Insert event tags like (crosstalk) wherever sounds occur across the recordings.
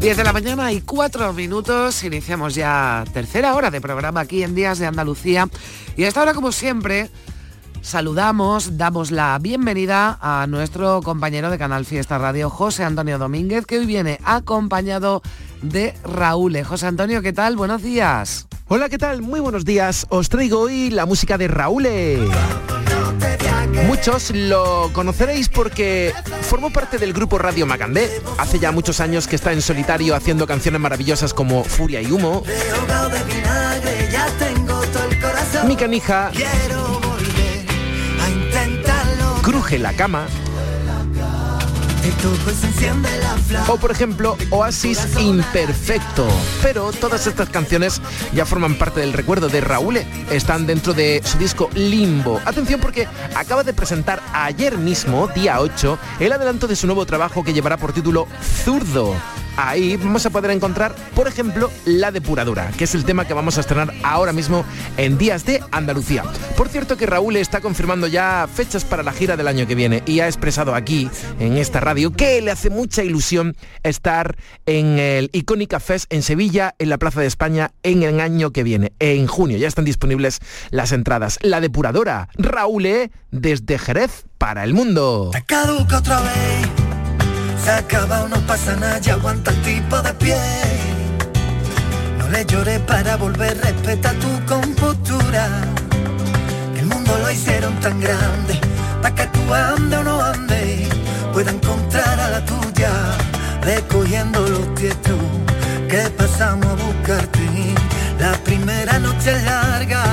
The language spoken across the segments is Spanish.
10 de la mañana y 4 minutos, iniciamos ya tercera hora de programa aquí en Días de Andalucía. Y a esta hora, como siempre, saludamos, damos la bienvenida a nuestro compañero de Canal Fiesta Radio, José Antonio Domínguez, que hoy viene acompañado de Raúl. José Antonio, ¿qué tal? Buenos días. Hola, ¿qué tal? Muy buenos días. Os traigo hoy la música de Raúl. Muchos lo conoceréis porque formó parte del grupo Radio Macandé. Hace ya muchos años que está en solitario haciendo canciones maravillosas como Furia y Humo. Mi canija. Cruje la cama. O por ejemplo, Oasis Imperfecto. Pero todas estas canciones ya forman parte del recuerdo de Raúl. Están dentro de su disco Limbo. Atención porque acaba de presentar ayer mismo, día 8, el adelanto de su nuevo trabajo que llevará por título Zurdo. Ahí vamos a poder encontrar, por ejemplo, La Depuradora, que es el tema que vamos a estrenar ahora mismo en Días de Andalucía. Por cierto que Raúl está confirmando ya fechas para la gira del año que viene y ha expresado aquí, en esta radio, que le hace mucha ilusión estar en el Icónica Fest en Sevilla, en la Plaza de España, en el año que viene, en junio. Ya están disponibles las entradas. La Depuradora, Raúl, desde Jerez para el mundo. Se acaba, no pasa nada, ya aguanta el tipo de pie. No le lloré para volver, respeta tu compostura. El mundo lo hicieron tan grande, para que tú ande o no ande, pueda encontrar a la tuya, recogiendo los tietos que pasamos a buscarte. La primera noche larga,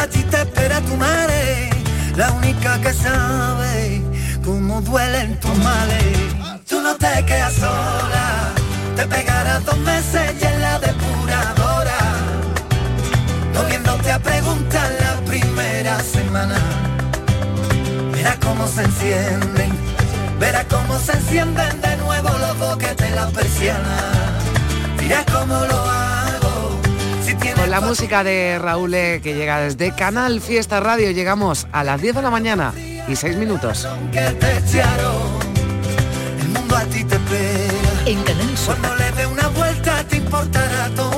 allí te espera tu madre, la única que sabe cómo duelen tus males tú no te quedas sola. Te pegarás dos meses y en la depuradora. No a preguntar la primera semana. Verás cómo se encienden, verás cómo se encienden de nuevo los boques de la persiana. Dirás cómo lo hago. Si Con la música de Raúl eh, que llega desde Canal Fiesta Radio llegamos a las 10 de la mañana y 6 minutos a ti te espera. En Canal Cuando le dé una vuelta te importará todo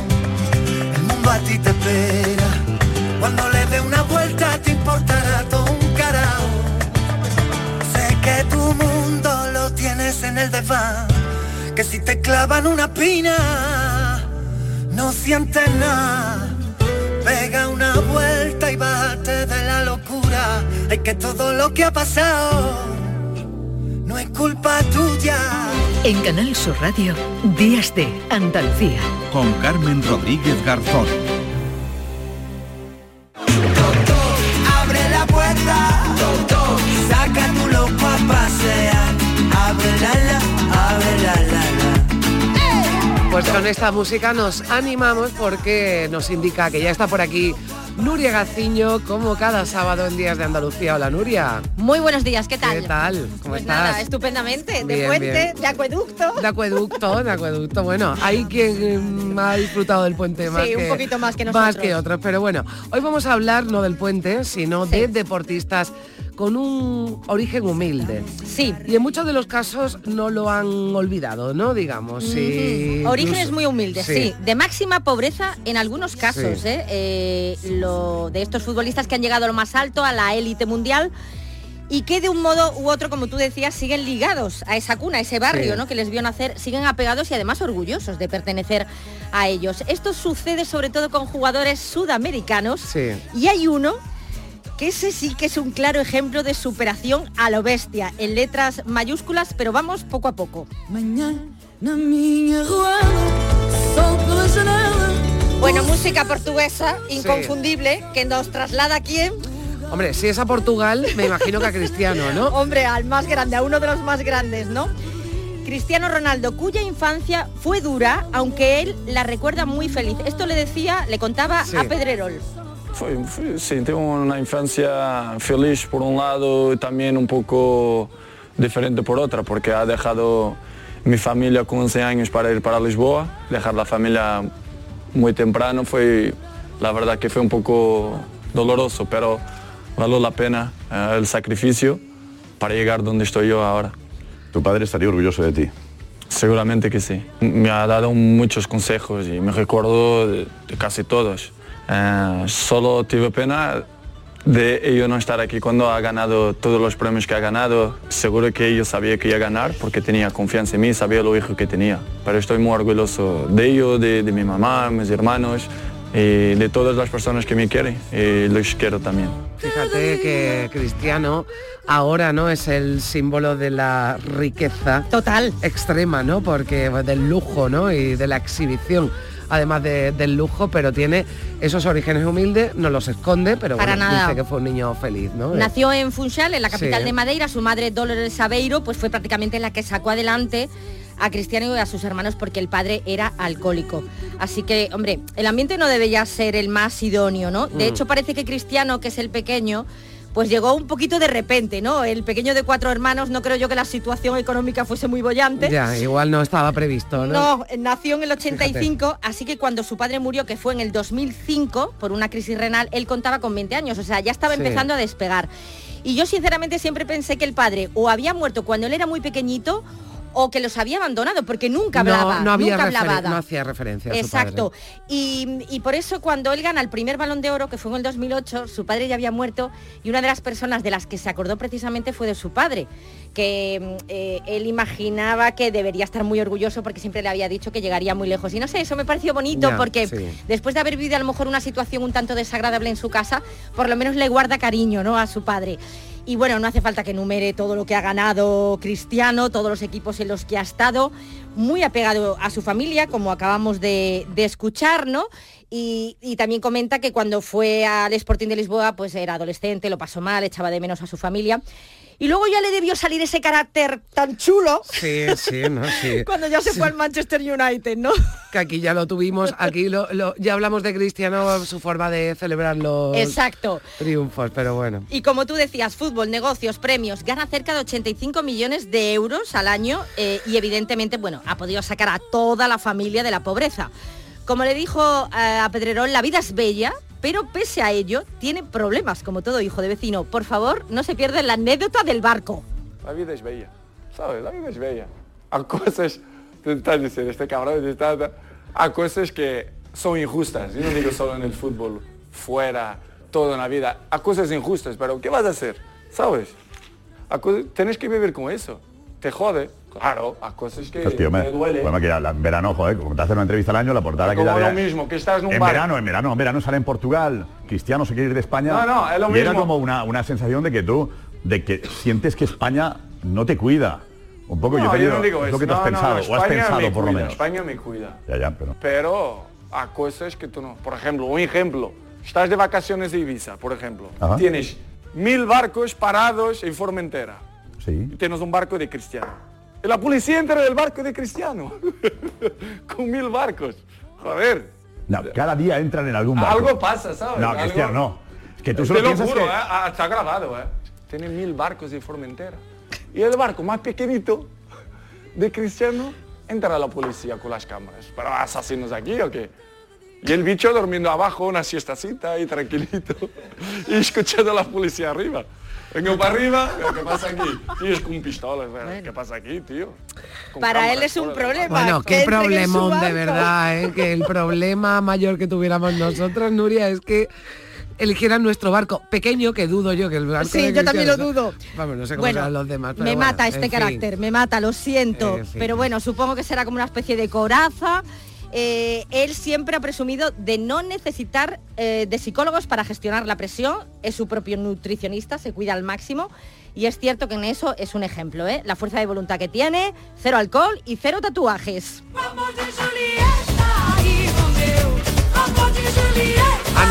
A ti te espera cuando le dé una vuelta te importará todo un carajo. Sé que tu mundo lo tienes en el desván, que si te clavan una pina, no sientes nada. Pega una vuelta y bájate de la locura. Hay que todo lo que ha pasado no es culpa tuya. En Canal Sur Radio, Días de Andalucía. Con Carmen Rodríguez Garzón. Saca tu loco a pasear. Abre la la, abre la Pues con esta música nos animamos porque nos indica que ya está por aquí Nuria Gaciño, como cada sábado en Días de Andalucía. Hola Nuria. Muy buenos días, ¿qué tal? ¿Qué tal? ¿Cómo pues estás? nada, estupendamente. de Bien, puente, bien. de acueducto. De acueducto, de acueducto. Bueno, hay quien mm, ha disfrutado del puente más Sí, un que, poquito más que Más nosotros. que otros. Pero bueno, hoy vamos a hablar no del puente, sino Sí. de deportistas con un origen humilde. Sí. Y en muchos de los casos no lo han olvidado, ¿no? Digamos. sí, Ujú. Orígenes incluso- muy humildes, sí. De máxima pobreza en algunos casos, Sí. ¿eh? Eh, lo, de estos futbolistas que han llegado a lo más alto, a la élite mundial, y que de un modo u otro, como tú decías, siguen ligados a esa cuna, a ese barrio Sí. ¿no? que les vio nacer, siguen apegados y además orgullosos de pertenecer a ellos. Esto sucede sobre todo con jugadores sudamericanos Sí. y hay uno que ese sí que es un claro ejemplo de superación a lo bestia, en letras mayúsculas, pero vamos poco a poco. Bueno, música portuguesa, inconfundible, que nos traslada a quién? Hombre, si es a Portugal, me imagino que a Cristiano, ¿no? (laughs) Hombre, al más grande, a uno de los más grandes, ¿no? Cristiano Ronaldo, cuya infancia fue dura, aunque él la recuerda muy feliz. Esto le decía, le contaba Sí. a Pedrerol. Foi, foi sim, tive uma infância feliz por un lado y también un poco diferente por otra, porque ha dejado mi familia con 11 años para ir para Lisboa, dejar la familia muy temprano fue, la verdad que fue un poco doloroso, pero valió la pena eh, el sacrificio para llegar donde estoy yo ahora. Tu padre estaría orgulloso de ti. Seguramente que sí. Me ha dado muchos consejos y me recuerdo de, de casi todos. Eh, solo tuve pena de ello no estar aquí cuando ha ganado todos los premios que ha ganado. Seguro que ellos sabía que iba a ganar porque tenía confianza en mí, sabía lo hijo que tenía. Pero estoy muy orgulloso de ello, de, de mi mamá, mis hermanos y de todas las personas que me quieren y los quiero también. Fíjate que Cristiano ahora no es el símbolo de la riqueza Total. extrema, ¿no? Porque del lujo, ¿no? Y de la exhibición, además de- del lujo, pero tiene esos orígenes humildes, no los esconde, pero Para bueno, nada. dice que fue un niño feliz, ¿no? Nació en Funchal, en la capital Sí. de Madeira. Su madre, Dolores Sabeiro, pues fue prácticamente la que sacó adelante a Cristiano y a sus hermanos porque el padre era alcohólico. Así que, hombre, el ambiente no debería ser el más idóneo, ¿no? De Mm. hecho, parece que Cristiano, que es el pequeño, pues llegó un poquito de repente, ¿no? El pequeño de cuatro hermanos, no creo yo que la situación económica fuese muy bollante. Ya, igual no estaba previsto, ¿no? No, nació en el 85, así que cuando su padre murió, que fue en el 2005, por una crisis renal, él contaba con 20 años, o sea, ya estaba Sí. empezando a despegar. Y yo sinceramente siempre pensé que el padre o había muerto cuando él era muy pequeñito o que los había abandonado, porque nunca hablaba, no, no había nunca hablaba. no hacía referencia a Exacto. Y, y por eso cuando él gana el primer balón de oro, que fue en el 2008, su padre ya había muerto y una de las personas de las que se acordó precisamente fue de su padre, que eh, él imaginaba que debería estar muy orgulloso porque siempre le había dicho que llegaría muy lejos. Y no sé, eso me pareció bonito porque sí. después de haber vivido a lo mejor una situación un tanto desagradable en su casa, por lo menos le guarda cariño ¿no? a su padre. Y bueno, no hace falta que enumere todo lo que ha ganado Cristiano, todos los equipos en los que ha estado, muy apegado a su familia, como acabamos de, escuchar, ¿no? Y, y también comenta que cuando fue al Sporting de Lisboa, pues era adolescente, lo pasó mal, echaba de menos a su familia. Y luego ya le debió salir ese carácter tan chulo Sí, sí, no, sí. (laughs) cuando ya se fue al Manchester United, ¿no? Que aquí ya lo tuvimos, aquí lo, lo- ya hablamos de Cristiano, su forma de celebrar los Exacto. triunfos, pero bueno. Y como tú decías, fútbol, negocios, premios, gana cerca de 85 millones de euros al año eh, y evidentemente, bueno, ha podido sacar a toda la familia de la pobreza. Como le dijo eh, a Pedrerol, la vida es bella, pero pese a ello tiene problemas, como todo hijo de vecino. Por favor, no se pierdan la anécdota del barco. La vida es bella, ¿sabes? La vida es bella. Hay cosas, te estás diciendo, este cabrón, está, hay cosas que son injustas. Yo no digo solo en el fútbol, fuera, todo en la vida. Hay cosas injustas, pero ¿qué vas a hacer? ¿Sabes? Cosas- tienes que vivir con eso. Te jode, claro, hay cosas que hombre. te duele. Bueno, que ya, la- en verano, joder, como te hacen una entrevista al año, la portada que ya... lo mismo, que estás en un En bar. verano, en verano, en verano sale en Portugal, Cristiano se quiere ir de España. No, no, es lo y era mismo. como una, una sensación de que tú, de que sientes que España no te cuida. Un poco No, yo te yo digo, no digo es eso. lo que tú has No, pensado, o has España pensado me por lo cuida, menos. España me cuida. Ya, ya, pero... Pero hay cosas que tú no. Por ejemplo, un ejemplo. Estás de vacaciones de Ibiza, por ejemplo. Ajá. Tienes mil barcos parados en Formentera. Sí. Y tienes un barco de Cristiano. Y la policía entra en el barco de Cristiano. (laughs) Con mil barcos. Joder. No, cada día entran en algún barco. Algo pasa, ¿sabes? No, Algo- Cristiano, no. Es que tú Te solo lo piensas juro, que... ¿eh? Ah, está grabado, ¿eh? Tiene mil barcos de Formentera. Y el barco más pequeñito de Cristiano entra la policía con las cámaras. ¿Pero asesinos aquí o qué? Y el bicho durmiendo abajo, una siestacita ahí tranquilito. (laughs) Y escuchando a la policía arriba. Vengo para arriba, ¿qué pasa aquí? Tío, es con pistolas, ¿verdad? ¿qué pasa aquí, tío? Con Para él es un problema. Bueno, que qué problemón de verdad, ¿eh? que el problema mayor que tuviéramos nosotros, Nuria, es que eligieran nuestro barco pequeño, que dudo yo que el barco Sí, yo también lo dudo. Vamos, no sé cómo Bueno, serán los demás. pero me bueno, mata este en fin. carácter, me mata, lo siento. Pero bueno, supongo que será como una especie de coraza. Eh, él siempre ha presumido de no necesitar eh, de psicólogos para gestionar la presión, es su propio nutricionista, se cuida al máximo y es cierto que en eso es un ejemplo, ¿eh? la fuerza de voluntad que tiene, cero alcohol y cero tatuajes. Ah,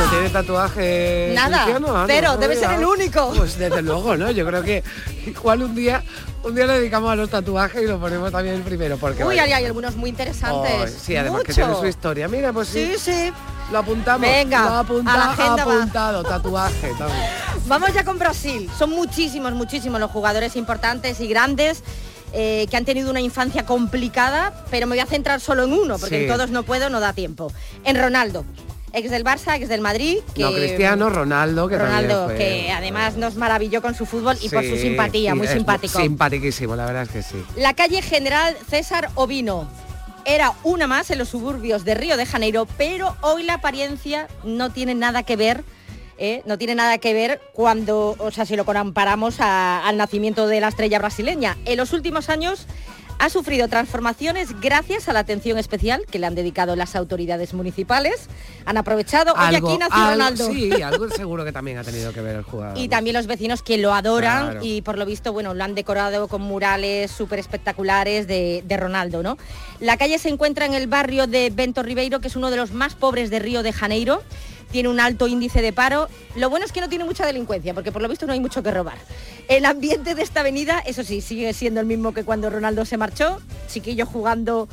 no tiene tatuaje. Nada, cristiano? Ah, no, no debe ser el único. Pues desde luego, ¿no? Yo creo que igual un día, un día le dedicamos a los tatuajes y lo ponemos también el primero, porque Uy, vaya- hay, algunos muy interesantes. Sí, además que tiene su historia. Mira, pues sí, Sí, sí. lo apuntamos. Venga, lo apunta- a la agenda va. apuntado, tatuaje. también. Vamos ya con Brasil. Son muchísimos, muchísimos los jugadores importantes y grandes eh, que han tenido una infancia complicada, pero me voy a centrar solo en uno, porque Sí. en todos no puedo, no da tiempo. En Ronaldo, ex del Barça, ex del Madrid. Que, No, Cristiano, Ronaldo, que Ronaldo, fue- que además nos maravilló con su fútbol y por su simpatía, muy simpático. Simpatiquísimo, la verdad es que sí. La calle General César Ovino. Era una más en los suburbios de Río de Janeiro, pero hoy la apariencia no tiene nada que ver, ¿eh? no tiene nada que ver cuando, o sea, si lo comparamos a- al nacimiento de la estrella brasileña. En los últimos años ha sufrido transformaciones gracias a la atención especial que le han dedicado las autoridades municipales. Han aprovechado, hoy Algo- aquí nació algo- Ronaldo. Sí, algo seguro que también ha tenido que ver el jugador. Y también los vecinos que lo adoran Claro. y por lo visto, bueno, lo han decorado con murales súper espectaculares de, de Ronaldo, ¿no? La calle se encuentra en el barrio de Bento Ribeiro, que es uno de los más pobres de Río de Janeiro. Tiene un alto índice de paro. Lo bueno es que no tiene mucha delincuencia, porque por lo visto no hay mucho que robar. El ambiente de esta avenida, eso sí, sigue siendo el mismo que cuando Ronaldo se marchó. Chiquillos jugando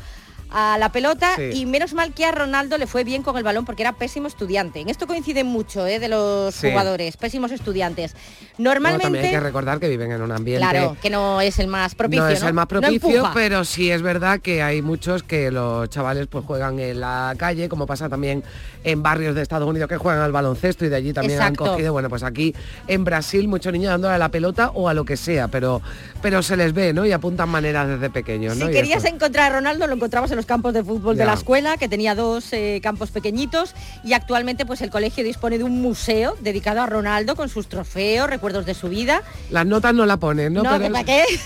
a la pelota Sí. y menos mal que a Ronaldo le fue bien con el balón porque era pésimo estudiante. En esto coinciden mucho ¿eh? de los Sí. jugadores, pésimos estudiantes. Bueno, Normalmente, también hay que recordar que viven en un ambiente claro, que no es el más propicio. no es el más propicio, pero sí es verdad que hay muchos que los chavales pues juegan en la calle, como pasa también en barrios de Estados Unidos que juegan al baloncesto y de allí también Exacto. han cogido, bueno, pues aquí en Brasil muchos niños dándole a la pelota o a lo que sea, pero pero se les ve, ¿no? Y apuntan maneras desde pequeños, Si querías encontrar a Ronaldo, lo encontrabas en los campos de fútbol de la escuela, que tenía dos eh, campos pequeñitos, y actualmente pues el colegio dispone de un museo dedicado a Ronaldo con sus trofeos, recuerdos de su vida. las notas no la ponen, ¿no? No, Pero ¿que ¿para qué? (laughs)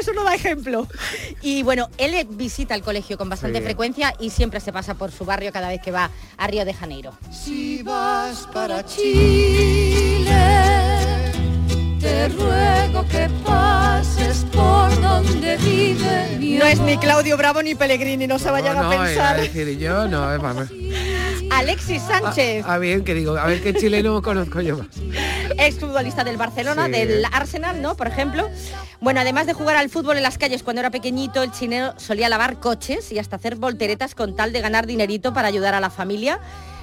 Eso no da ejemplo. Y bueno, él visita el colegio con bastante Sí. frecuencia y siempre se pasa por su barrio cada vez que va a Río de Janeiro. Si vas para Chile, te ruego que pases por donde vive mi No es ni. Claudio Bravo ni Pellegrini, no se vayan no, a no, a pensar. decir yo, no, eh, vamos. Alexis Sánchez. Ah, bien, que digo, a ver qué chileno conozco yo más. exfutbolista del Barcelona, Sí. del Arsenal, ¿no? Por ejemplo. Bueno, además de jugar al fútbol en las calles cuando era pequeñito, el chileno solía lavar coches y hasta hacer volteretas con tal de ganar dinerito para ayudar a la familia.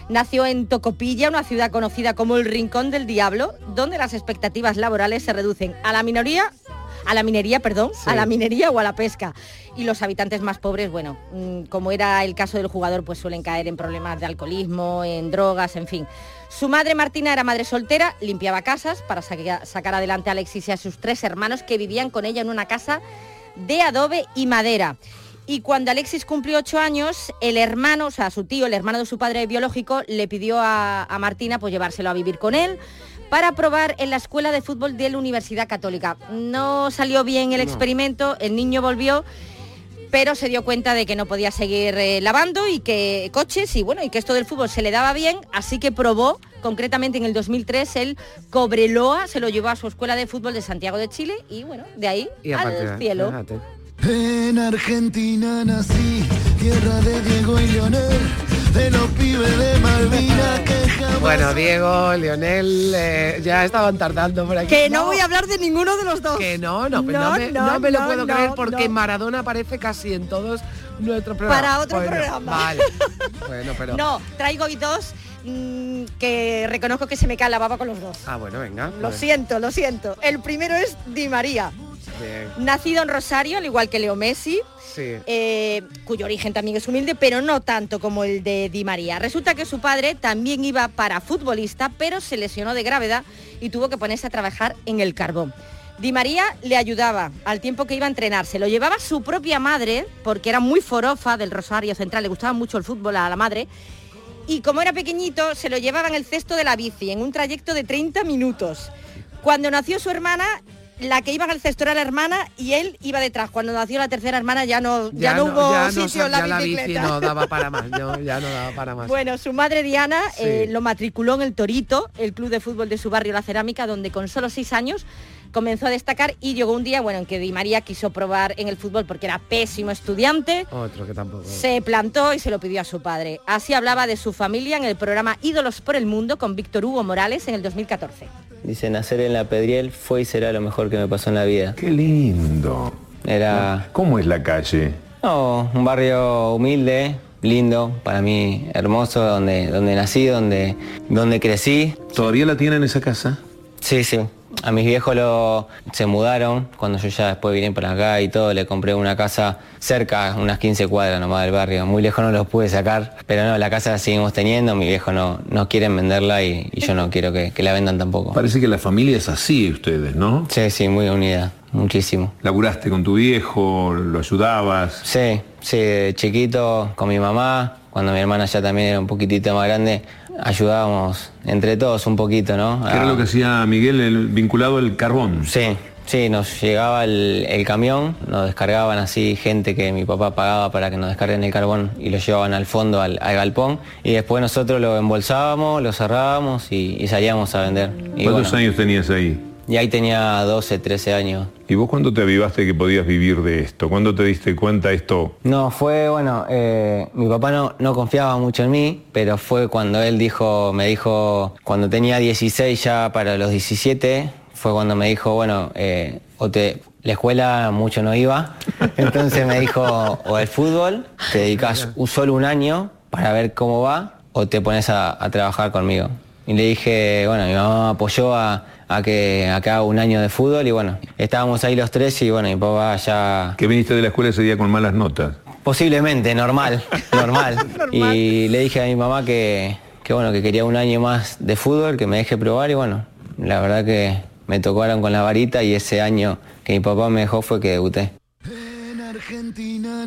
Nació en Tocopilla, una ciudad conocida como el Rincón del Diablo, donde las expectativas laborales se reducen a la minoría a la minería, perdón, Sí. a la minería o a la pesca. Y los habitantes más pobres, bueno, mm, como era el caso del jugador, pues suelen caer en problemas de alcoholismo, en drogas, en fin. Su madre Martina era madre soltera, limpiaba casas para saca- sacar adelante a Alexis y a sus tres hermanos que vivían con ella en una casa de adobe y madera. Y cuando Alexis cumplió ocho años, el hermano, o sea, su tío, el hermano de su padre biológico, le pidió a, a Martina pues llevárselo a vivir con él para probar en la escuela de fútbol de la Universidad Católica. No salió bien el experimento, el niño volvió, pero se dio cuenta de que no podía seguir eh, lavando y que coches y bueno, y que esto del fútbol se le daba bien, así que probó, concretamente en el 2003, el Cobreloa, se lo llevó a su escuela de fútbol de Santiago de Chile y bueno, de ahí Y de- al cielo. fíjate. En Argentina nací, tierra de Diego y Leonel. de los pibes de Malvinas que jamás Bueno, Diego, Lionel, eh, ya estaban tardando por aquí. Que no voy a hablar de ninguno de los dos. Que no, no, no, No, me, no, no me lo no, puedo no, creer porque no. Maradona aparece casi en todos nuestros programas. Para otro Bueno, programa. Vale. (laughs) Bueno, pero. No, traigo hoy dos mm, que reconozco que se me cae la baba con los dos. Ah, bueno, venga. Lo pues, siento, lo siento. El primero es Di María, bien, nacido en Rosario, al igual que Leo Messi, Sí. eh, cuyo origen también es humilde, pero no tanto como el de Di María. Resulta que su padre también iba para futbolista, pero se lesionó de gravedad y tuvo que ponerse a trabajar en el carbón. Di María le ayudaba al tiempo que iba a entrenar. Se lo llevaba su propia madre, porque era muy forofa del Rosario Central, le gustaba mucho el fútbol a la madre. Y como era pequeñito, se lo llevaba en el cesto de la bici, en un trayecto de 30 minutos. Cuando nació su hermana, la que iba el cesto era la hermana y él iba detrás. Cuando nació la tercera hermana ya no, ya no, hubo ya sitio en la ya la bici bicicleta. no daba para más, (laughs) no, ya no daba para más. Bueno, su madre Diana Sí. eh, lo matriculó en el Torito, el club de fútbol de su barrio La Cerámica, donde con solo seis años comenzó a destacar y llegó un día, bueno, en que Di María quiso probar en el fútbol porque era pésimo estudiante. Otro que tampoco. Se plantó y se lo pidió a su padre. Así hablaba de su familia en el programa Ídolos por el Mundo con Víctor Hugo Morales en el 2014. Dice, nacer en la Pedriel fue y será lo mejor que me pasó en la vida. Qué lindo. Era ¿Cómo es la calle? no, un barrio humilde, lindo, para mí hermoso, donde, donde nací, donde, donde crecí. ¿Todavía la tienen esa casa? Sí, sí. A mis viejos lo, se mudaron cuando yo ya después vine para acá y todo. Le compré una casa cerca, unas 15 cuadras nomás del barrio. Muy lejos no los pude sacar, pero no, la casa la seguimos teniendo. Mis viejos no, no quieren venderla y, y yo no quiero que, que la vendan tampoco. Parece que la familia es así, ustedes, ¿no? Sí, sí, muy unida, muchísimo. ¿Laburaste con tu viejo? ¿Lo ayudabas? Sí, sí, de chiquito con mi mamá, cuando mi hermana ya también era un poquitito más grande, ayudábamos entre todos un poquito, ¿no? ¿Qué era lo que hacía Miguel el- vinculado al carbón? Sí, sí, nos llegaba el, el camión, nos descargaban así gente que mi papá pagaba para que nos descarguen el carbón y lo llevaban al fondo, al, al galpón, y después nosotros lo embolsábamos, lo cerrábamos y, y salíamos a vender. Y, ¿Cuántos bueno, años tenías ahí? y ahí tenía 12, 13 años. ¿Y vos cuándo te avivaste que podías vivir de esto? ¿Cuándo te diste cuenta esto? No, fue, bueno, eh, mi papá no, no confiaba mucho en mí, pero fue cuando él dijo, me dijo, cuando tenía 16 ya para los 17, fue cuando me dijo, bueno, eh, o te, la escuela mucho no iba, (laughs) entonces me dijo, o el fútbol, te dedicas un, solo un año para ver cómo va, o te pones a, a trabajar conmigo. Y le dije, bueno, mi mamá me apoyó a, a que a que haga un año de fútbol y bueno, estábamos ahí los tres y bueno, mi papá ya Que viniste de la escuela ese día con malas notas. Posiblemente, (laughs) normal, normal. Y le dije a mi mamá que, que, bueno, que quería un año más de fútbol, que me deje probar y bueno, la verdad que me tocaron con la varita y ese año que mi papá me dejó fue que debuté.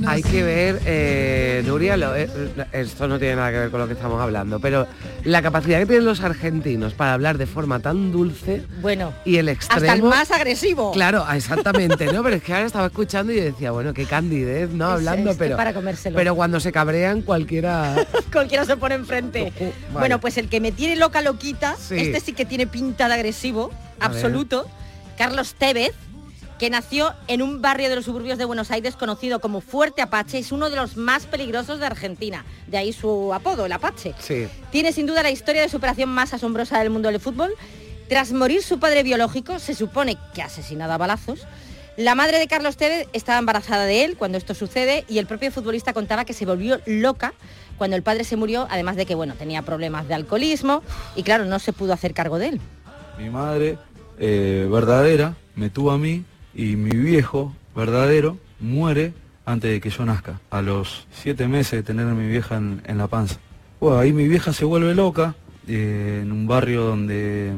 Hay que ver, eh, Nuria, lo- eh, esto no tiene nada que ver con lo que estamos hablando, pero la capacidad que tienen los argentinos para hablar de forma tan dulce Bueno, y el extremo... hasta el más agresivo. Claro, exactamente, ¿no? Pero es que ahora estaba escuchando y decía, bueno, qué candidez, ¿no? Hablando, es pero... para comérselo. Pero cuando se cabrean cualquiera... (laughs) Cualquiera se pone enfrente. (laughs) vale. Bueno, pues el que me tiene loca loquita, Sí. este sí que tiene pinta de agresivo, A ver. absoluto, Carlos Tevez, que nació en un barrio de los suburbios de Buenos Aires conocido como Fuerte Apache, es uno de los más peligrosos de Argentina, de ahí su apodo, el Apache. Sí. Tiene sin duda la historia de superación más asombrosa del mundo del fútbol. Tras morir su padre biológico, se supone que asesinado a balazos, la madre de Carlos Tevez estaba embarazada de él cuando esto sucede y el propio futbolista contaba que se volvió loca cuando el padre se murió, además de que bueno, tenía problemas de alcoholismo y claro, no se pudo hacer cargo de él. Mi madre eh, verdadera me tuvo a mí y mi viejo verdadero muere antes de que yo nazca, a los siete meses de tener a mi vieja en, la panza. Bueno, ahí mi vieja se vuelve loca, eh, en un barrio donde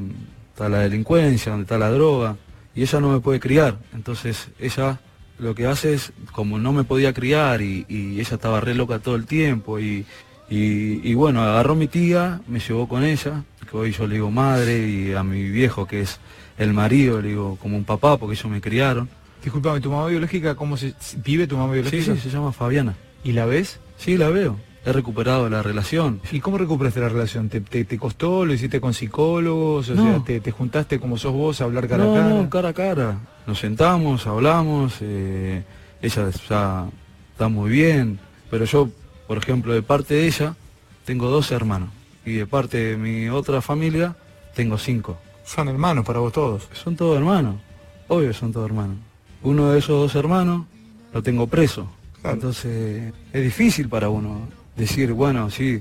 está la delincuencia, donde está la droga, y ella no me puede criar. Entonces ella lo que hace es, como no me podía criar y, y ella estaba re loca todo el tiempo, y, y- y bueno, agarró mi tía, me llevó con ella, que hoy yo le digo madre, y a mi viejo que es el marido, le digo como un papá, porque ellos me criaron. Disculpame, ¿tu mamá biológica cómo se vive tu mamá Sí, biológica? sí, se llama Fabiana. ¿Y la ves? Sí, la veo. He recuperado la relación. ¿Y cómo recuperaste la relación? ¿Te, te, te costó? ¿Lo hiciste con psicólogos? O No. sea, te, te juntaste como sos vos a hablar cara no, a cara? no, cara a cara. Nos sentamos, hablamos, eh, ella ya está muy bien, pero yo, por ejemplo, de parte de ella, tengo dos hermanos. Y de parte de mi otra familia, tengo cinco. Son hermanos para vos todos. Son todos hermanos. Obvio son todos hermanos. Uno de esos dos hermanos lo tengo preso. Entonces es difícil para uno decir, bueno, sí,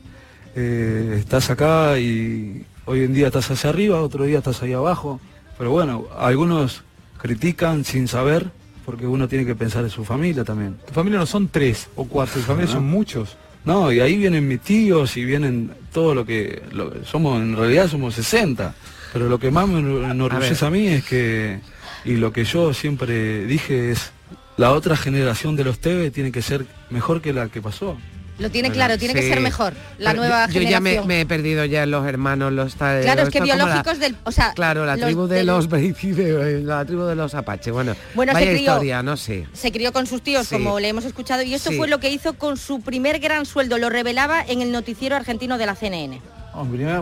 eh, estás acá y hoy en día estás hacia arriba, otro día estás ahí abajo. Pero bueno, algunos critican sin saber porque uno tiene que pensar en su familia también. Tu familia no son tres o cuatro, tu familia son muchos. No, y ahí vienen mis tíos y vienen todo lo que lo- somos, en realidad somos 60. Pero lo que más me enorgullece a, mí es que, y lo que yo siempre dije es, la otra generación de los TV tiene que ser mejor que la que pasó. Lo tiene Bueno, claro, tiene que ser mejor. La Pero nueva yo, yo ya me, generación. me he perdido ya en los hermanos, los ta- Claro, es que la- biológicos del... O sea, Claro, la los tribu de los (laughs) de la tribu de los apaches. Bueno, Bueno, se vaya crió- historia, no sé. se crió con sus tíos, Sí. como le hemos escuchado, y esto Sí. fue lo que hizo con su primer gran sueldo. Lo revelaba en el noticiero argentino de la CNN. No, mi primer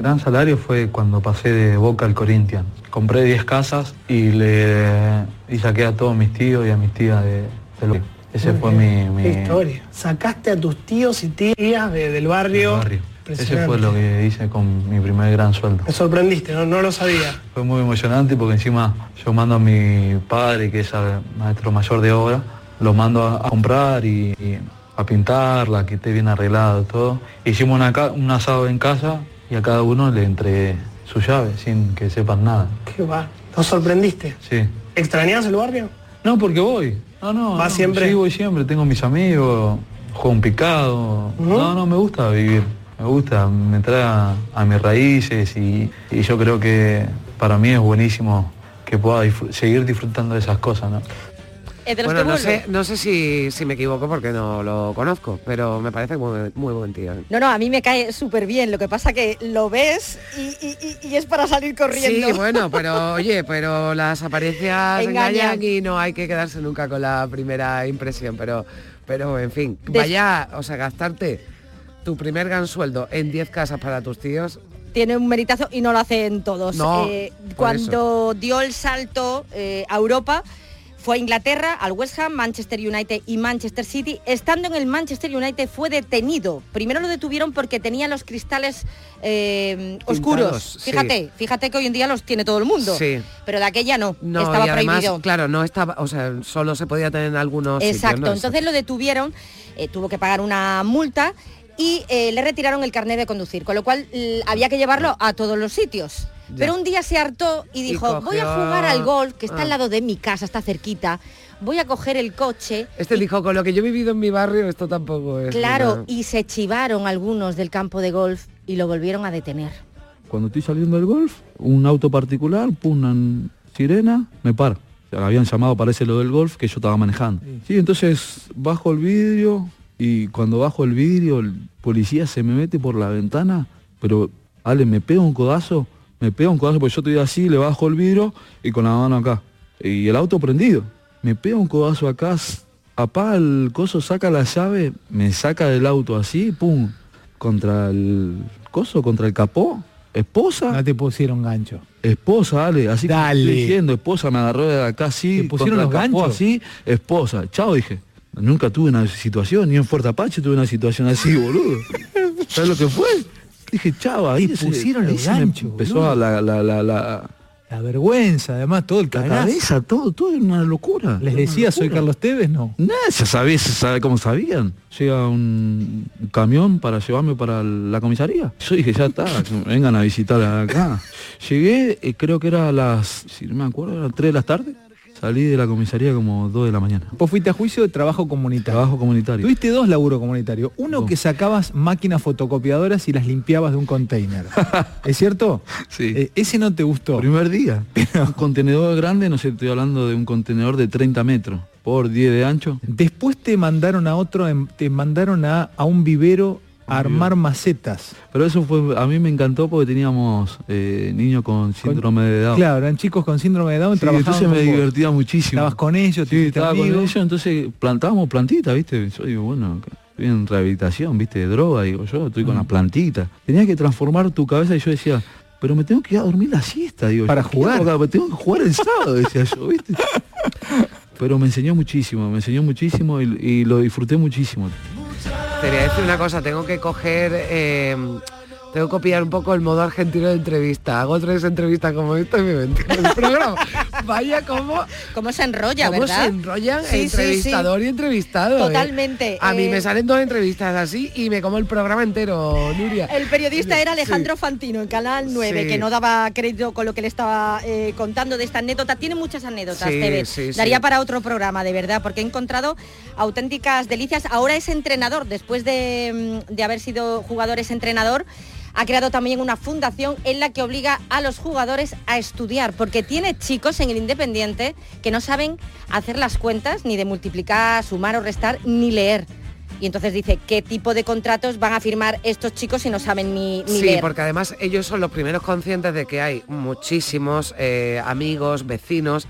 gran salario fue cuando pasé de Boca al Corinthians. Compré 10 casas y le y saqué a todos mis tíos y a mis tías de, del Ese fue mi, historia. Sacaste a tus tíos y tías de- del barrio. barrio. Ese fue lo que hice con mi primer gran sueldo. Me sorprendiste, no, no lo sabía. Fue muy emocionante porque encima yo mando a mi padre, que es el maestro mayor de obra, lo mando a, a comprar y, y a pintarla, que esté bien arreglado todo. Hicimos una un asado en casa y a cada uno le entregué su llave sin que sepan nada. Qué va. ¿Nos sorprendiste? Sí. ¿Extrañas el barrio? No, porque voy. No, no. ¿Vas no, siempre? Sí, voy siempre. Tengo mis amigos, juego un picado. No, no, me gusta vivir. Me gusta, me trae a, a mis raíces y, y yo creo que para mí es buenísimo que pueda disfr- seguir disfrutando de esas cosas, ¿no? Es de los Bueno, que no sé, no sé si, si me equivoco porque no lo conozco, pero me parece muy, muy buen tío. No, no, a mí me cae súper bien. Lo que pasa que lo ves y, y- es para salir corriendo. Sí, bueno, (laughs) pero oye, pero las apariencias Engañan. engañan y no hay que quedarse nunca con la primera impresión, pero, pero en fin, vaya, o sea, gastarte tu primer gran sueldo en 10 casas para tus tíos, Tiene un meritazo y no lo hacen todos. No, Eh, cuando dio el salto eh, a Europa, fue a Inglaterra, al West Ham, Manchester United y Manchester City. Estando en el Manchester United fue detenido. Primero lo detuvieron porque tenía los cristales eh, oscuros. sí. Fíjate, fíjate que hoy en día los tiene todo el mundo. Sí. Pero de aquella no, no, estaba y además, prohibido. claro, no estaba, o sea, solo se podía tener en algunos sitios, Exacto, ¿no? entonces lo detuvieron, eh, tuvo que pagar una multa y eh, le retiraron el carnet de conducir, con lo cual había que llevarlo a todos los sitios. Ya. Pero un día se hartó y dijo, cogió- voy a jugar al golf, que está Ah. al lado de mi casa, está cerquita, voy a coger el coche. Este dijo, con lo que yo he vivido en mi barrio, esto tampoco es... Claro, una- y se chivaron algunos del campo de golf y lo volvieron a detener. Cuando estoy saliendo del golf, un auto particular, pum, una sirena, me para. O sea, habían llamado, parece lo del golf, que yo estaba manejando. Sí, entonces bajo el vidrio y cuando bajo el vidrio el policía se me mete por la ventana, pero Ale, me pega un codazo, me pega un codazo porque yo estoy así, le bajo el vidrio y con la mano acá. Y el auto prendido. Me pega un codazo acá, apaga el coso, saca la llave, me saca del auto así, pum, contra el coso, contra el capó, esposa. No te pusieron gancho. Esposa, dale, así que Dale. estoy diciendo, esposa me agarró de acá así, ¿Te pusieron los ganchos? así, esposa, chao dije. Nunca tuve una situación, ni en Fuerte Apache tuve una situación así, boludo. (laughs) ¿Sabes lo que fue? Dije, chao, ahí se- pusieron ahí los ganchos, Empezó a la, la, la, la, La vergüenza, además, todo el la cabeza, todo, todo era una locura. ¿Les decía soy. Carlos Tevez? No. Nah, ya sabía, se sabe cómo sabían. Llega un camión para llevarme para la comisaría. Yo dije, ya está, (laughs) vengan a visitar acá. Llegué, eh, creo que era a las, si no me acuerdo, eran 3 de la tarde. Salí de la comisaría como 2 de la mañana. Vos fuiste a juicio de trabajo comunitario. Trabajo comunitario. Tuviste dos laburos comunitarios. Uno que sacabas máquinas fotocopiadoras y las limpiabas de un container. (laughs) ¿Es cierto? Sí. Eh, ese no te gustó. Primer día. (laughs) Un contenedor grande, no sé, estoy hablando de un contenedor de 30 metros por 10 de ancho. Después te mandaron a otro, te mandaron a, a un vivero armar macetas. Pero eso fue, a mí me encantó porque teníamos eh, niños con síndrome de Down. Claro, eran chicos con síndrome de Down. Sí, entonces me con divertía muchísimo. Estabas con ellos, Sí, estaba con amigo. ellos, entonces plantábamos plantitas, ¿viste? Yo digo, bueno, estoy en rehabilitación, ¿viste? De droga, digo yo, estoy Mm. con las plantitas. Tenías que transformar tu cabeza y yo decía, pero me tengo que ir a dormir la siesta, digo. Para yo, ¿qué jugar. acá? Me tengo que jugar el sábado, decía yo, ¿viste? (laughs) Pero me enseñó muchísimo, me enseñó muchísimo y, y lo disfruté muchísimo. Te decir una cosa, tengo que coger... eh, tengo que copiar un poco el modo argentino de entrevista. Hago tres entrevistas como esta y me ven en el programa. Vaya cómo... Cómo se enrolla, ¿Cómo ¿verdad? se enrollan Sí, sí, entrevistador y entrevistado? eh? Totalmente, A mí eh. me salen dos entrevistas así y me como el programa entero, Nuria. El periodista era Alejandro Fantino en Canal 9, Sí. que no daba crédito con lo que le estaba eh, contando de esta anécdota. Tiene muchas anécdotas. Daría para otro programa, de verdad, porque he encontrado auténticas delicias. Ahora es entrenador, después de, mm, de haber sido jugador, es entrenador. Ha creado también una fundación en la que obliga a los jugadores a estudiar, porque tiene chicos en el Independiente que no saben hacer las cuentas, ni de multiplicar, sumar o restar, ni leer. Y entonces dice, ¿qué tipo de contratos van a firmar estos chicos si no saben ni, ni Sí, leer? porque además ellos son los primeros conscientes de que hay muchísimos eh, amigos, vecinos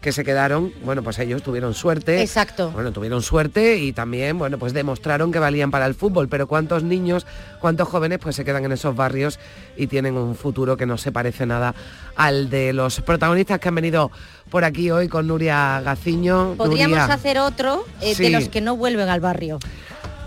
que se quedaron, bueno, pues ellos tuvieron suerte. Exacto. Bueno, tuvieron suerte y también, bueno, pues demostraron que valían para el fútbol, pero cuántos niños, cuántos jóvenes pues se quedan en esos barrios y tienen un futuro que no se parece nada al de los protagonistas que han venido por aquí hoy con Nuria Gaciño. Podríamos Nuria, hacer otro eh, Sí. de los que no vuelven al barrio.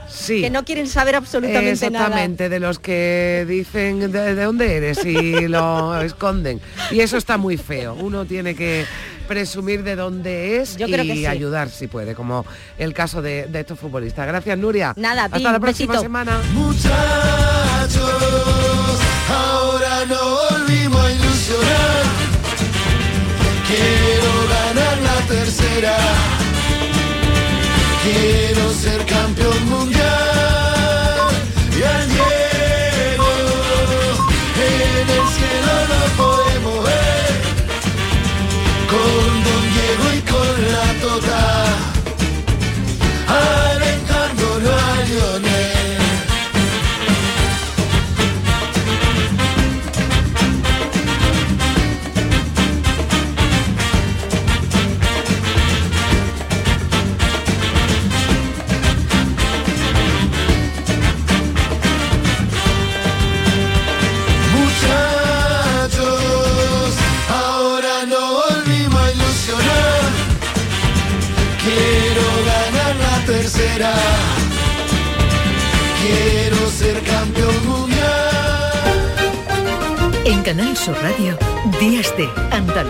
Sí. Que no quieren saber absolutamente nada. Exactamente, de los que dicen de, de dónde eres y lo (laughs) esconden. Y eso está muy feo. Uno tiene que presumir de dónde es Yo y creo que sí. ayudar si puede, como el caso de, de estos futbolistas. Gracias, Nuria. Nada, a ti, Hasta la próxima besito. semana. Muchachos, ahora nos volvimos a ilusionar. Quiero ganar la tercera. Quiero ser campeón mundial.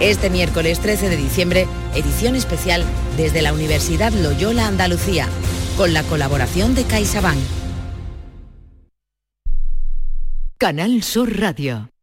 Este miércoles 13 de diciembre, edición especial desde la Universidad Loyola Andalucía, con la colaboración de CaixaBank. Canal Sur Radio.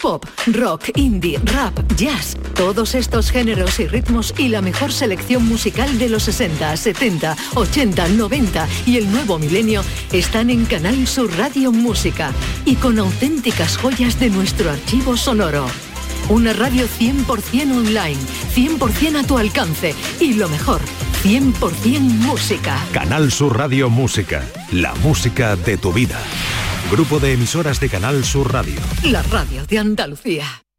Pop, rock, indie, rap, jazz, todos estos géneros y ritmos y la mejor selección musical de los 60, 70, 80, 90 y el nuevo milenio están en Canal Sur Radio Música y con auténticas joyas de nuestro archivo sonoro. Una radio 100% online, 100% a tu alcance y lo mejor, 100% música. Canal Sur Radio Música, la música de tu vida. Grupo de emisoras de Canal Sur Radio. La radio de Andalucía.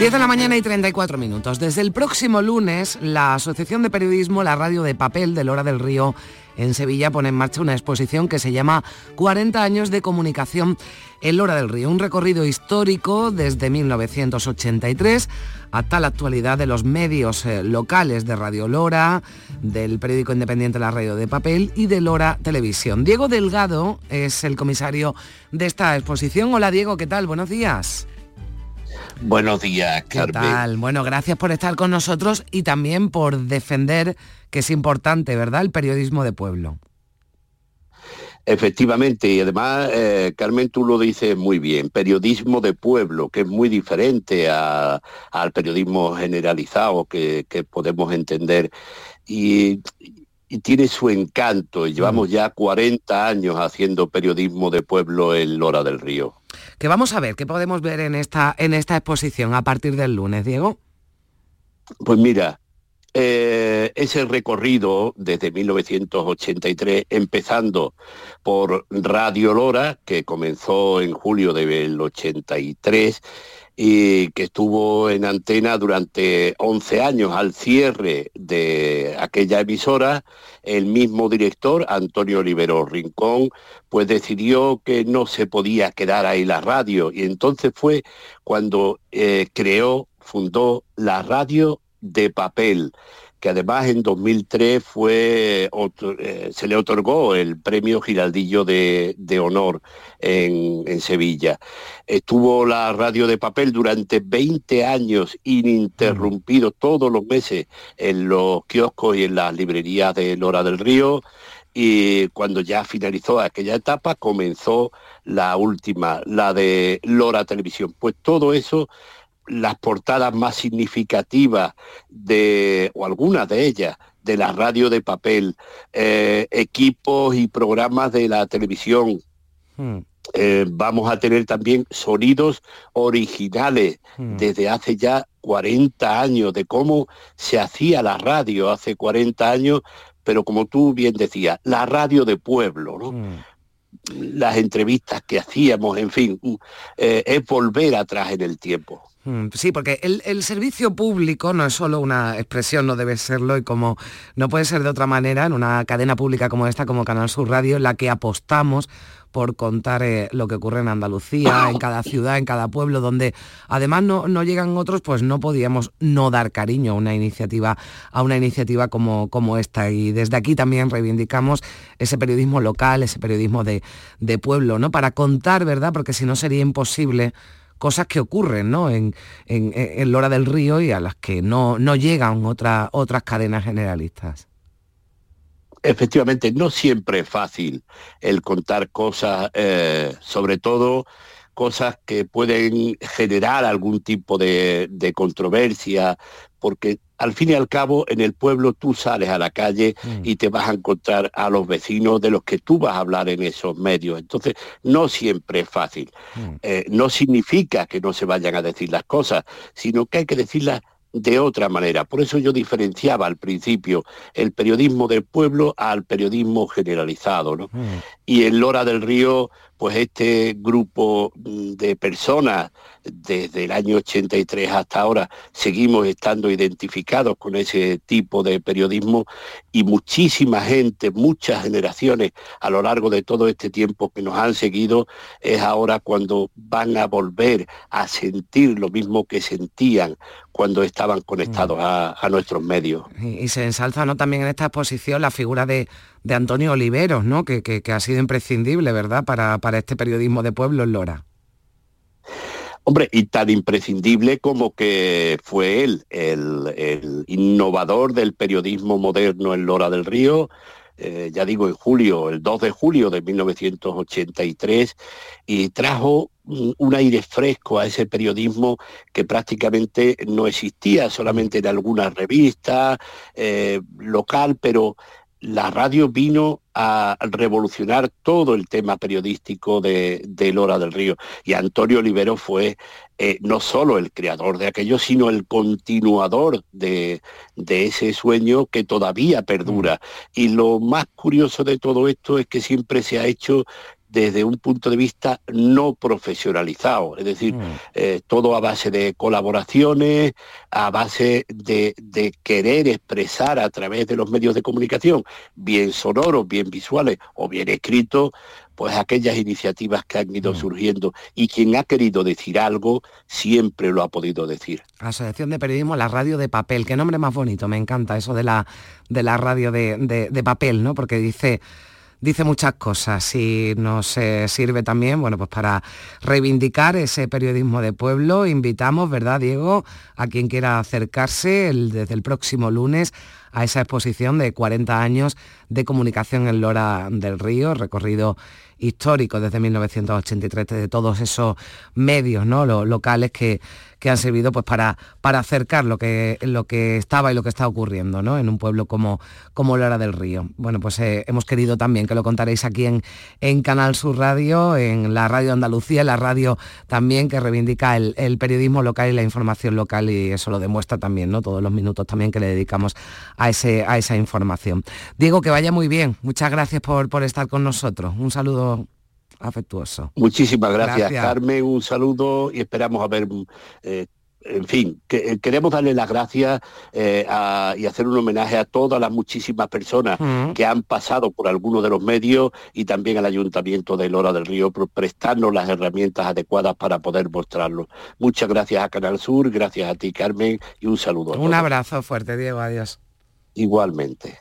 10 de la mañana y 34 minutos. Desde el próximo lunes, la Asociación de Periodismo La Radio de Papel de Lora del Río en Sevilla pone en marcha una exposición que se llama 40 años de comunicación en Lora del Río, un recorrido histórico desde 1983 hasta la actualidad de los medios eh, locales de Radio Lora, del periódico independiente La Radio de Papel y de Lora Televisión. Diego Delgado es el comisario de esta exposición. Hola Diego, ¿qué tal? Buenos días. Buenos días, ¿Qué Carmen. tal? Bueno, gracias por estar con nosotros y también por defender, que es importante, ¿verdad?, el periodismo de pueblo. Efectivamente, y además, eh, Carmen, tú lo dices muy bien, periodismo de pueblo, que es muy diferente a- al periodismo generalizado que, que podemos entender. Y, y tiene su encanto, y llevamos ya 40 años haciendo periodismo de pueblo en Lora del Río. Que vamos a ver, ¿qué podemos ver en esta, en esta exposición a partir del lunes, Diego? Pues mira, eh, ese recorrido desde 1983, empezando por Radio Lora, que comenzó en julio del 83 y que estuvo en antena durante 11 años al cierre de aquella emisora, el mismo director, Antonio Olivero Rincón, pues decidió que no se podía quedar ahí la radio. Y entonces fue cuando eh, creó, fundó la radio de papel que además en 2003 fue, otro- eh, se le otorgó el premio Giraldillo de, de Honor en, en Sevilla. Estuvo la radio de papel durante 20 años ininterrumpido todos los meses en los kioscos y en las librerías de Lora del Río y cuando ya finalizó aquella etapa comenzó la última, la de Lora Televisión. Pues todo eso las portadas más significativas de, o algunas de ellas, de la radio de papel, eh, equipos y programas de la televisión. Eh, vamos a tener también sonidos originales desde hace ya 40 años, de cómo se hacía la radio hace 40 años, pero como tú bien decías, la radio de pueblo, ¿no? las entrevistas que hacíamos, en fin, eh, es volver atrás en el tiempo. Mm, Sí, porque el, servicio público no es solo una expresión, no debe serlo y como no puede ser de otra manera en una cadena pública como esta, como Canal Sur Radio, en la que apostamos por contar eh, lo que ocurre en Andalucía, en cada ciudad, en cada pueblo, donde además no, no llegan otros, pues no podíamos no dar cariño a una iniciativa, a una iniciativa como, como esta. Y desde aquí también reivindicamos ese periodismo local, ese periodismo de, de pueblo, ¿no? Para contar, ¿verdad? Porque si no sería imposible cosas que ocurren ¿no? en, en, Lora del Río y a las que no, llegan otra- otras cadenas generalistas. Efectivamente, no siempre es fácil el contar cosas, eh, sobre todo cosas que pueden generar algún tipo de controversia, porque al fin y al cabo en el pueblo tú sales a la calle y te vas a encontrar a los vecinos de los que tú vas a hablar en esos medios. Entonces, no siempre es fácil. Eh, no significa que no se vayan a decir las cosas, sino que hay que decirlas de otra manera. Por eso yo diferenciaba al principio el periodismo del pueblo al periodismo generalizado. ¿no? Y en Lora del Río, pues este grupo mm, de personas desde el año 83 hasta ahora seguimos estando identificados con ese tipo de periodismo y muchísima gente, muchas generaciones a lo largo de todo este tiempo que nos han seguido es ahora cuando van a volver a sentir lo mismo que sentían cuando estaban conectados a, a nuestros medios. Y, y se ensalza ¿no? también en esta exposición la figura de, de Antonio Oliveros, ¿no? que, que- ha sido imprescindible, ¿verdad?, para, para este periodismo de pueblo en Lora. Hombre, y tan imprescindible como que fue él, el, innovador del periodismo moderno en Lora del Río, eh, ya digo, en julio, el 2 de julio de 1983, y trajo un aire fresco a ese periodismo que prácticamente no existía, solamente en algunas revistas eh, local, pero la radio vino a revolucionar todo el tema periodístico de, de Lora del Río. Y Antonio Olivero fue eh, no solo el creador de aquello, sino el continuador de, de, ese sueño que todavía perdura. Mm. Y lo más curioso de todo esto es que siempre se ha hecho desde un punto de vista no profesionalizado, es decir, mm. eh, todo a base de colaboraciones, a base de, querer expresar a través de los medios de comunicación, bien sonoros, bien visuales o bien escritos, pues aquellas iniciativas que han ido mm. surgiendo y quien ha querido decir algo siempre lo ha podido decir. Asociación de Periodismo, la radio de papel, qué nombre más bonito, me encanta eso de la, de la radio de, de papel, ¿no? Porque dice dice muchas cosas y nos eh, sirve también, bueno, pues para reivindicar ese periodismo de pueblo. Invitamos, ¿verdad, Diego, a quien quiera acercarse desde el próximo lunes a esa exposición de 40 años de comunicación en Lora del Río, recorrido histórico desde 1983 de todos esos medios ¿no? Los locales que, que han servido pues, para, para acercar lo que, lo que estaba y lo que está ocurriendo ¿no? en un pueblo como, como Lora del Río. Bueno, pues eh, hemos querido también que lo contaréis aquí en, en Canal Sur Radio, en la Radio Andalucía, la radio también que reivindica el, periodismo local y la información local y eso lo demuestra también, ¿no? Todos los minutos también que le dedicamos a, ese, a esa información. Diego, que vaya muy bien. Muchas gracias por, por estar con nosotros. Un saludo afectuoso. Muchísimas gracias, Carmen, un saludo y esperamos a ver... Eh, en fin, que, eh, queremos darle las gracias eh, y hacer un homenaje a todas las muchísimas personas que han pasado por alguno de los medios y también al Ayuntamiento de Lora del Río por prestarnos las herramientas adecuadas para poder mostrarlo. Muchas gracias a Canal Sur, gracias a ti Carmen y un saludo. un abrazo fuerte, Diego, adiós. Igualmente.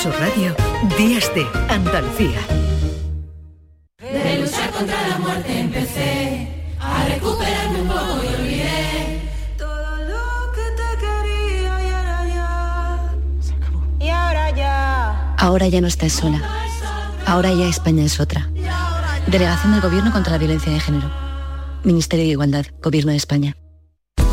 Su Radio, Días de Andalucía. De luchar contra la muerte empecé a recuperarme un poco y olvidé todo lo que te quería y ahora ya. Se acabó. Y ahora ya. Ahora ya no estás sola. Ahora ya España es otra. Delegación del Gobierno contra la Violencia de Género. Ministerio de Igualdad, Gobierno de España.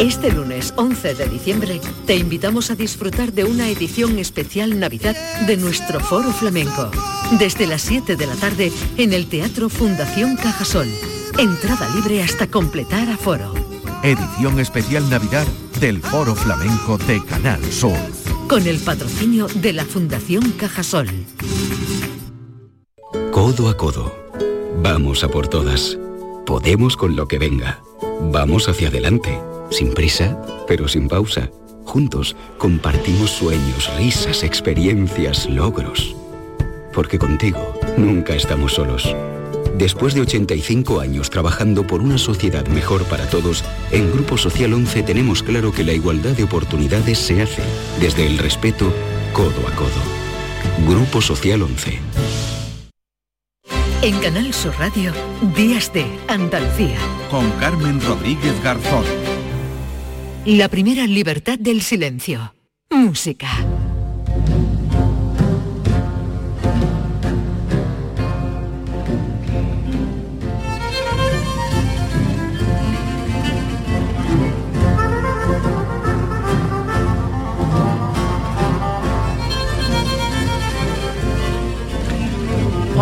Este lunes 11 de diciembre te invitamos a disfrutar de una edición especial Navidad de nuestro Foro Flamenco. Desde las 7 de la tarde en el Teatro Fundación Cajasol. Entrada libre hasta completar aforo. Edición especial Navidad del Foro Flamenco de Canal Sur. Con el patrocinio de la Fundación Cajasol. Codo a codo. Vamos a por todas. Podemos con lo que venga. Vamos hacia adelante. Sin prisa, pero sin pausa. Juntos compartimos sueños, risas, experiencias, logros. Porque contigo nunca estamos solos. Después de 85 años trabajando por una sociedad mejor para todos, en Grupo Social 11 tenemos claro que la igualdad de oportunidades se hace desde el respeto codo a codo. Grupo Social 11. En Canal Sur Radio, Días de Andalucía. Con Carmen Rodríguez Garzón. La primera libertad del silencio. Música.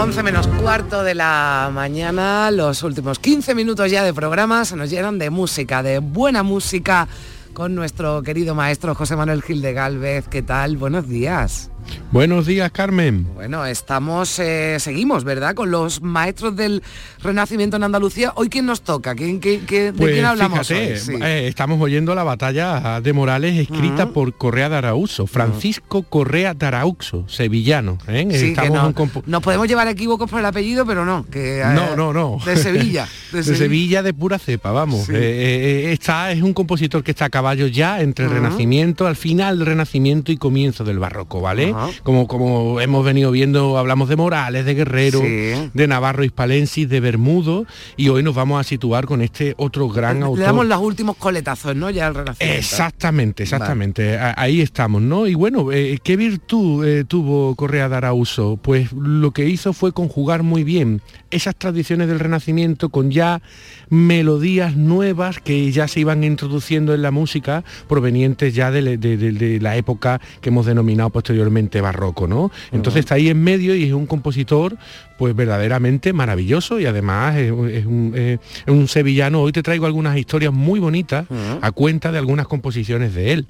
Once menos cuarto de la mañana, los últimos 15 minutos ya de programa se nos llenan de música, de buena música, con nuestro querido maestro José Manuel Gil de Galvez. ¿Qué tal? Buenos días. Buenos días, Carmen. Bueno, estamos, eh, seguimos, ¿verdad? Con los maestros del Renacimiento en Andalucía. Hoy quién nos toca, ¿Quién, qué- qué- ¿de Pues quién hablamos fíjate, hoy? Sí. eh, estamos oyendo la batalla de Morales escrita Ujú. por Correa de Arauzo, Francisco Correa de Arauzo, sevillano. ¿eh? Sí, que no- nos podemos llevar equívocos por el apellido, pero no, que No, no, no. de Sevilla, (laughs) de de Sevilla. Sevilla de pura cepa, vamos. Sí. Está, es un compositor que está a caballo ya entre el Ujú. Renacimiento, al final del Renacimiento y comienzo del Barroco, ¿vale? Ajá. Como, como hemos venido viendo, hablamos de Morales, de Guerrero, Sí. de Navarro Hispalensis, de Bermudo, y hoy nos vamos a situar con este otro gran autor. Le damos los últimos coletazos, ¿no? Ya al Renacimiento. Exactamente, exactamente. Ahí estamos, ¿no? Y bueno, eh, ¿qué virtud eh, tuvo Correa de Arauzo? Pues lo que hizo fue conjugar muy bien esas tradiciones del Renacimiento con ya melodías nuevas que ya se iban introduciendo en la música provenientes ya de, le- de- de- de la época que hemos denominado posteriormente barroco, ¿no? Entonces está ahí en medio y es un compositor pues verdaderamente maravilloso y además es, es un, es un sevillano. Hoy te traigo algunas historias muy bonitas a cuenta de algunas composiciones de él.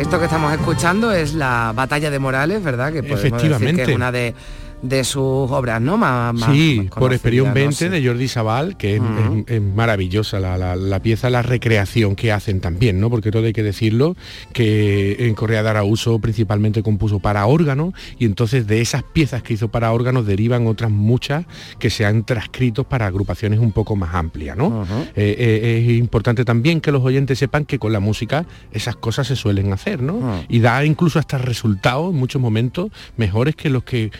Esto que estamos escuchando es la batalla de Morales, ¿verdad? Que podemos decir que Efectivamente. es una de, de sus obras, ¿no? Más, Sí, más por Esperión ¿no? 20 Sí. de Jordi Sabal, que es, Ujú. es- es maravillosa la, la- la pieza, la recreación que hacen también, ¿no? Porque todo hay que decirlo, que en Correa de Arauzo principalmente compuso para órgano, y entonces de esas piezas que hizo para órganos derivan otras muchas que se han transcrito para agrupaciones un poco más amplias, ¿no? Eh, eh, es importante también que los oyentes sepan que con la música esas cosas se suelen hacer, ¿no? Y da incluso hasta resultados en muchos momentos mejores que los que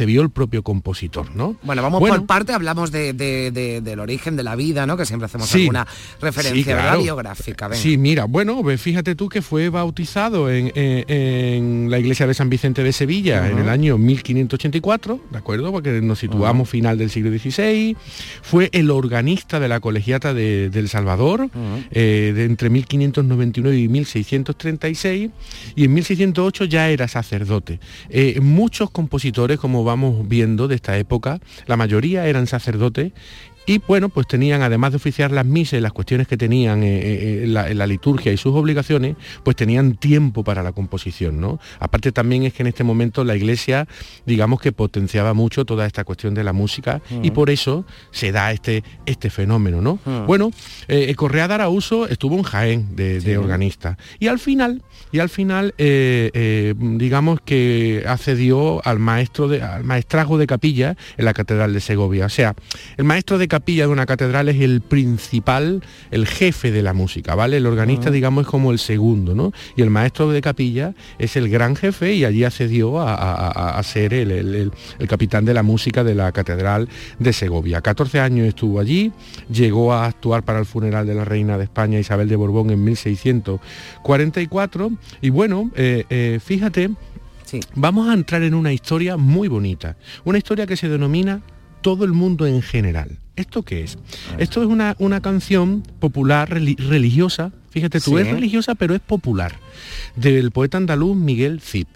concebió el propio compositor, ¿no? Bueno, vamos Bueno, por parte, hablamos de, de- de- del origen de la vida, ¿no? Que siempre hacemos Sí. alguna referencia Sí, biográfica. venga. Sí, mira, bueno, fíjate tú que fue bautizado en, en- en la iglesia de San Vicente de Sevilla en el año 1584, ¿de acuerdo? Porque nos situamos final del siglo XVI. Fue el organista de la colegiata de, del Salvador eh, de entre 1599 y 1636 y en 1608 ya era sacerdote. Eh, muchos compositores, como vamos viendo de esta época, la mayoría eran sacerdotes Y bueno, pues tenían, además de oficiar las misas, las cuestiones que tenían en, la, en, la, liturgia y sus obligaciones, pues tenían tiempo para la composición, ¿no? Aparte también es que en este momento la iglesia, digamos que potenciaba mucho toda esta cuestión de la música uh -huh. y por eso se da este, este fenómeno, ¿no? Uh -huh. Bueno, eh, Correa de Arauso estuvo en Jaén de, de organista y al final, y al final, eh, eh, digamos que accedió al maestro de, al maestrazgo de capilla en la Catedral de Segovia. O sea, el maestro de capilla de una catedral es el principal, el jefe de la música, ¿vale? El organista, -huh. digamos, es como el segundo, ¿no? Y el maestro de capilla es el gran jefe y allí accedió a, a, a ser el, el, el, capitán de la música de la Catedral de Segovia. 14 años estuvo allí, llegó a actuar para el funeral de la reina de España Isabel de Borbón en 1644 y bueno, eh, eh, fíjate, sí. vamos a entrar en una historia muy bonita, una historia que se denomina todo el mundo en general. ¿Esto qué es? Esto es una, una canción popular religiosa, fíjate tú, sí. es religiosa pero es popular, del poeta andaluz Miguel Cid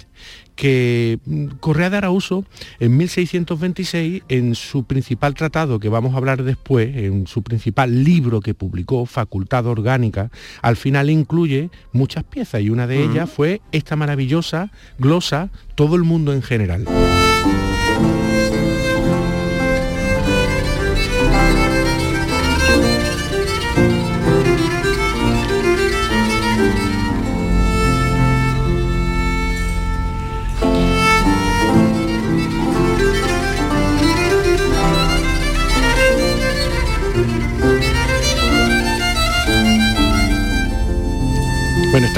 que mm, Correa de Arauso en 1626 en su principal tratado que vamos a hablar después, en su principal libro que publicó, Facultad Orgánica, al final incluye muchas piezas y una de uh -huh. ellas fue esta maravillosa glosa Todo el mundo en general.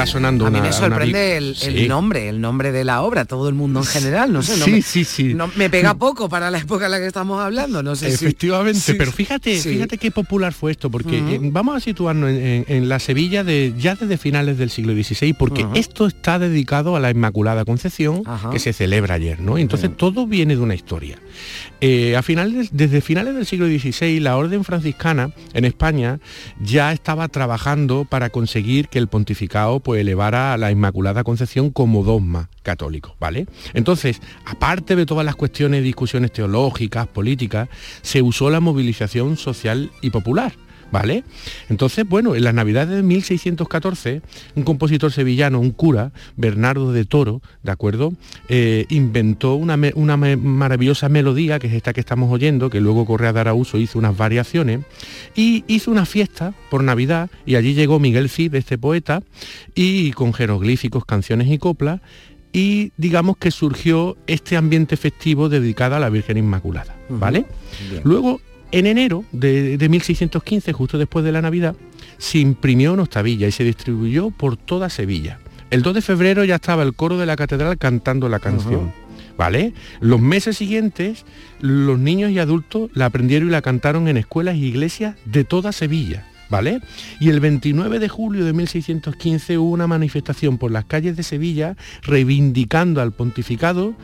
Está sonando a una... mí me sorprende una... el, el sí. nombre, el nombre de la obra, todo el mundo en general, no sé. No sí, me, sí, sí. No, me pega poco para la época en la que estamos hablando, no sé Efectivamente, si... pero fíjate, sí. fíjate qué popular fue esto, porque uh -huh. vamos a situarnos en, en, en, la Sevilla de ya desde finales del siglo XVI, porque uh -huh. esto está dedicado a la Inmaculada Concepción, uh -huh. que se celebra ayer, ¿no? Entonces todo viene de una historia. Eh, a finales, desde finales del siglo XVI, la Orden Franciscana en España ya estaba trabajando para conseguir que el pontificado pues, elevara a la Inmaculada Concepción como dogma católico, ¿vale? Entonces, aparte de todas las cuestiones, discusiones teológicas, políticas, se usó la movilización social y popular. ¿Vale? Entonces, bueno, en las navidades de 1614, un compositor sevillano, un cura, Bernardo de Toro, ¿de acuerdo? Eh, inventó una, me una me maravillosa melodía, que es esta que estamos oyendo, que luego Correa de Arauso hizo unas variaciones, y hizo una fiesta por Navidad, y allí llegó Miguel Cid, este poeta, y con jeroglíficos, canciones y coplas, y digamos que surgió este ambiente festivo dedicado a la Virgen Inmaculada, ¿vale? Uh -huh. Luego en enero de, de, 1615, justo después de la Navidad, se imprimió en Octavilla y se distribuyó por toda Sevilla. El 2 de febrero ya estaba el coro de la catedral cantando la canción. Uh -huh. ¿Vale? Los meses siguientes, los niños y adultos la aprendieron y la cantaron en escuelas y iglesias de toda Sevilla. ¿Vale? Y el 29 de julio de 1615 hubo una manifestación por las calles de Sevilla reivindicando al pontificado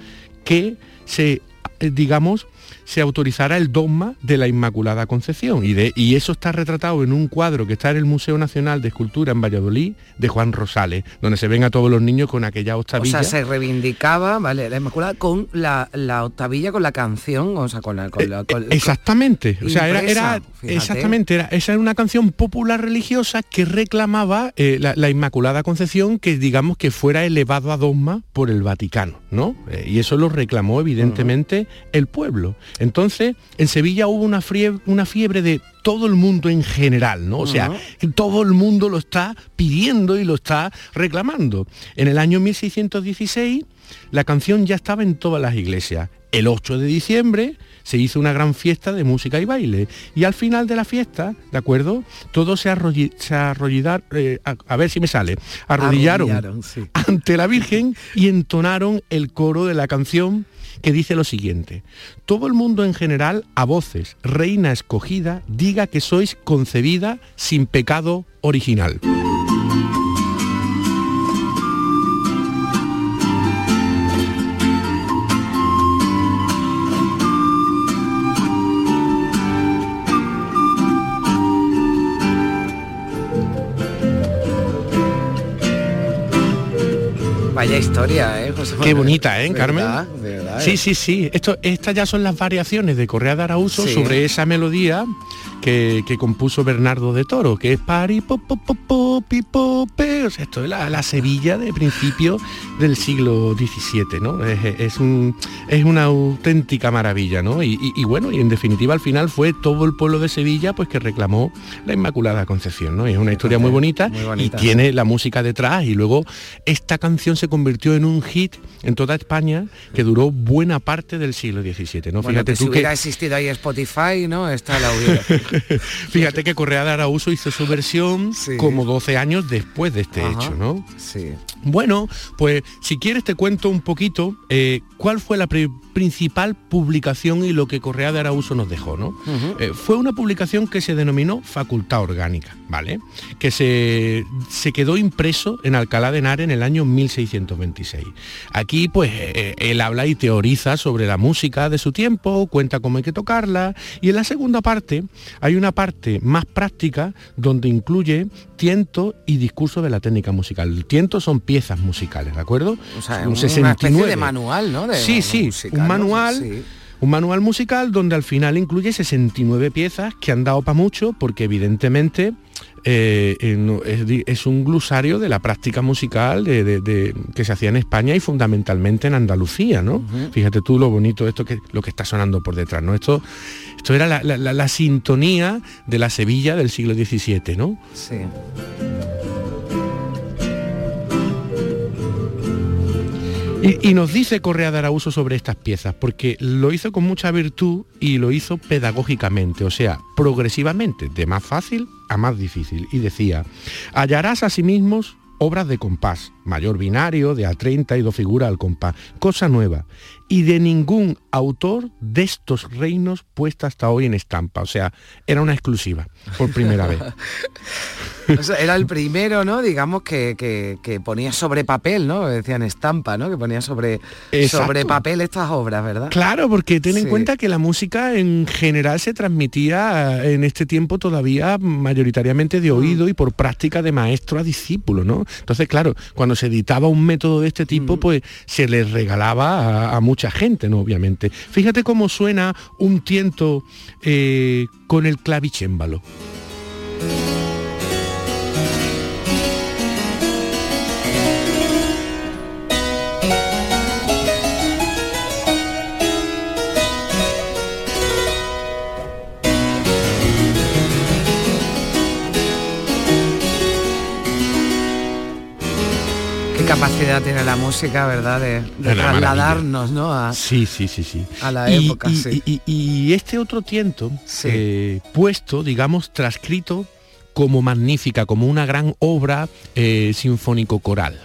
que se, eh, digamos, se autorizara el dogma de la Inmaculada Concepción. Y, de, y, eso está retratado en un cuadro que está en el Museo Nacional de Escultura en Valladolid de Juan Rosales, donde se ven a todos los niños con aquella octavilla. O sea, se reivindicaba, ¿vale? La Inmaculada con la, la octavilla, con la canción, o sea, con la... Con la con, exactamente. o sea, era, era exactamente, era, esa era una canción popular religiosa que reclamaba eh, la, la, Inmaculada Concepción que digamos que fuera elevado a dogma por el Vaticano, ¿no? Eh, y eso lo reclamó evidentemente uh -huh. el pueblo. Entonces, en Sevilla hubo una fiebre, una fiebre de todo el mundo en general, ¿no? O sea, uh -huh. todo el mundo lo está pidiendo y lo está reclamando. En el año 1616 la canción ya estaba en todas las iglesias. El 8 de diciembre se hizo una gran fiesta de música y baile. Y al final de la fiesta, ¿de acuerdo? Todos se, arrodillaron, eh, a, a, ver si me sale, arrodillaron, arrodillaron sí. ante la Virgen y entonaron el coro de la canción que dice lo siguiente. Todo el mundo en general, a voces, reina escogida, diga que sois concebida sin pecado original. Historia, ¿eh, José Qué bonita, ¿eh, Carmen? Verdad, verdad. ¿verdad? Sí, sí, sí. Esto, estas ya son las variaciones de Correa de Arauzo Sí. sobre esa melodía que, que compuso Bernardo de Toro, que es pari po, po, po, po, pi, po, pe. O sea, esto es la, la Sevilla de principio del siglo XVII, ¿no? Es, es un- es una auténtica maravilla, ¿no? Y, y- y bueno, y en definitiva al final fue todo el pueblo de Sevilla pues que reclamó la Inmaculada Concepción, ¿no? Y es una historia muy bonita, Muy bonita, y tiene la música detrás y luego esta canción se convirtió en un hit en toda España que duró buena parte del siglo XVII, ¿no? Bueno, Fíjate que si que hubiera existido ahí Spotify, ¿no? Esta la hubiera. (laughs) (laughs) Fíjate que Correa de Arauzo hizo su versión como 12 años después de este Ajá. hecho, ¿no? Sí. Bueno, pues si quieres te cuento un poquito eh, cuál fue la pri- principal publicación y lo que Correa de Arauzo nos dejó, ¿no? Eh, fue una publicación que se denominó Facultad Orgánica, ¿vale? Que se, se quedó impreso en Alcalá de Henares en el año 1626. Aquí, pues, eh, él habla y teoriza sobre la música de su tiempo, cuenta cómo hay que tocarla, y en la segunda parte hay una parte más práctica donde incluye tiento y discurso de la técnica musical. El tiento son piezas musicales, ¿de acuerdo? O sea, Un una especie 69. de manual, ¿no? De sí, sí, un ¿no? manual. Sí. Un manual musical donde al final incluye 69 piezas que han dado para mucho porque evidentemente eh, es, un glosario de la práctica musical de- de- de- que se hacía en España y fundamentalmente en Andalucía, ¿no? Fíjate tú lo bonito esto que lo que está sonando por detrás, ¿no? Esto, esto era la, la- la- la sintonía de la Sevilla del siglo XVII, ¿no? Sí. Y, nos dice Correa de Arauzo sobre estas piezas, porque lo hizo con mucha virtud y lo hizo pedagógicamente, o sea, progresivamente, de más fácil a más difícil. Y decía, hallarás a sí mismos obras de compás, mayor binario, de A30 y dos figuras al compás, cosa nueva, y de ningún autor de estos reinos puesta hasta hoy en estampa, o sea, era una exclusiva, por primera vez. (laughs) O sea, era el primero, ¿no? Digamos que, que- que ponía sobre papel, ¿no? Decían estampa, ¿no? Que ponía sobre, Exacto. sobre papel estas obras, ¿verdad? Claro, porque ten en Sí. cuenta que la música en general se transmitía en este tiempo todavía mayoritariamente de oído y por práctica de maestro a discípulo, ¿no? Entonces, claro, cuando se editaba un método de este tipo, pues se les regalaba a, a mucha gente, ¿no? Obviamente. Fíjate cómo suena un tiento eh, con el clavicémbalo. Capacidad tiene la música, ¿verdad? De, de Una maravilla. trasladarnos, ¿no? A, Sí, sí, sí, sí. a la y, época, y- sí. y- y este otro tiento, eh, puesto, digamos, transcrito como magnífica, como una gran obra eh, sinfónico-coral.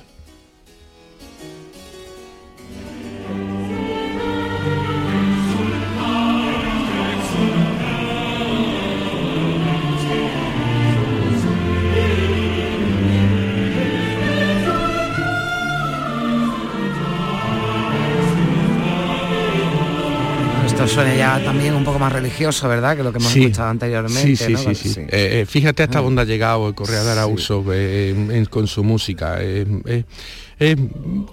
Suena ya también un poco más religioso, ¿verdad? Que lo que hemos Sí. escuchado anteriormente, Sí, sí, ¿no? sí. Eh, eh, fíjate hasta dónde ha llegado el Correa de Arauzo eh, en- en- con su música. eh, eh, es